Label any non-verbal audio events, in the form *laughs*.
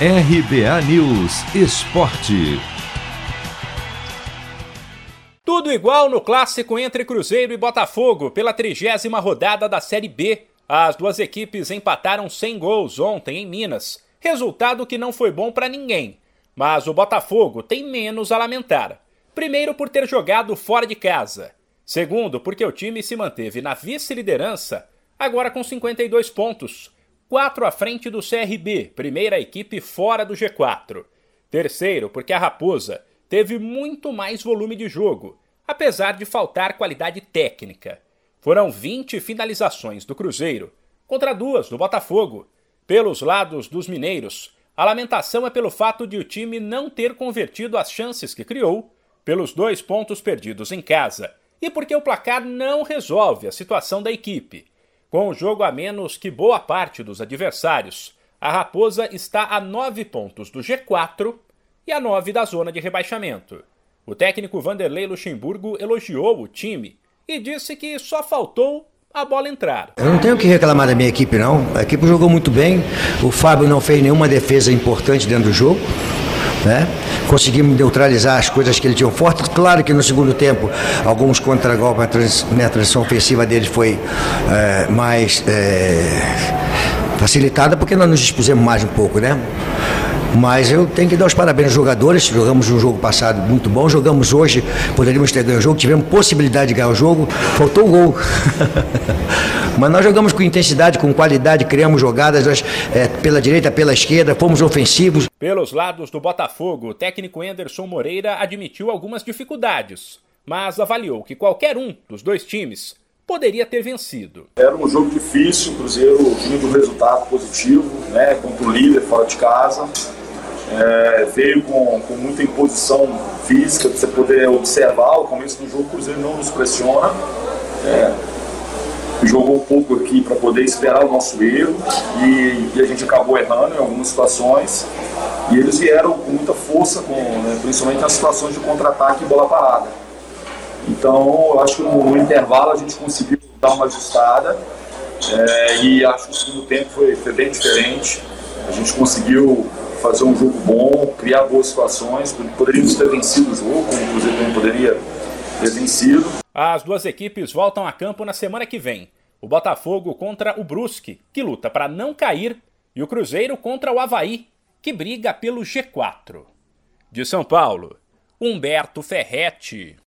RBA News Esporte. Tudo igual no clássico entre Cruzeiro e Botafogo pela trigésima rodada da Série B. As duas equipes empataram sem gols ontem em Minas, resultado que não foi bom para ninguém. Mas o Botafogo tem menos a lamentar. Primeiro, por ter jogado fora de casa. Segundo, porque o time se manteve na vice-liderança, agora com 52 pontos, quatro à frente do CRB, primeira equipe fora do G4. Terceiro, porque a Raposa teve muito mais volume de jogo, apesar de faltar qualidade técnica. Foram 20 finalizações do Cruzeiro, contra duas do Botafogo. Pelos lados dos mineiros, a lamentação é pelo fato de o time não ter convertido as chances que criou, pelos dois pontos perdidos em casa e porque o placar não resolve a situação da equipe. Com o jogo a menos que boa parte dos adversários, a Raposa está a nove pontos do G4 e a nove da zona de rebaixamento. O técnico Vanderlei Luxemburgo elogiou o time e disse que só faltou a bola entrar. Eu não tenho que reclamar da minha equipe, não. A equipe jogou muito bem. O Fábio não fez nenhuma defesa importante dentro do jogo. Né? Conseguimos neutralizar as coisas que ele tinha forte. Claro que no segundo tempo, alguns contra-golpes, a transição ofensiva dele foi é, mais é, facilitada porque nós nos dispusemos mais um pouco, né? Mas eu tenho que dar os parabéns aos jogadores. Jogamos um jogo passado muito bom, jogamos hoje, poderíamos ter ganho o jogo, tivemos possibilidade de ganhar o jogo, faltou o gol. *laughs* Mas nós jogamos com intensidade, com qualidade, criamos jogadas nós, é, pela direita, pela esquerda, fomos ofensivos. Pelos lados do Botafogo, o técnico Anderson Moreira admitiu algumas dificuldades, mas avaliou que qualquer um dos dois times poderia ter vencido. Era um jogo difícil, o Cruzeiro vinha do resultado positivo, né, contra o líder fora de casa. É, veio com, com muita imposição física, para você poder observar o começo do jogo, o Cruzeiro não nos pressiona. É, jogou um pouco aqui para poder esperar o nosso erro e, e, a gente acabou errando em algumas situações. E eles vieram com muita força, com, né, principalmente nas situações de contra-ataque e bola parada. Então, eu acho que no, no, intervalo a gente conseguiu dar uma ajustada é, e acho que o segundo tempo foi, foi bem diferente. A gente conseguiu fazer um jogo bom, criar boas situações. Poderíamos ter vencido o jogo, como o Cruzeiro não poderia ter vencido. As duas equipes voltam a campo na semana que vem. O Botafogo contra o Brusque, que luta para não cair, e o Cruzeiro contra o Havaí, que briga pelo G4. De São Paulo, Humberto Ferretti.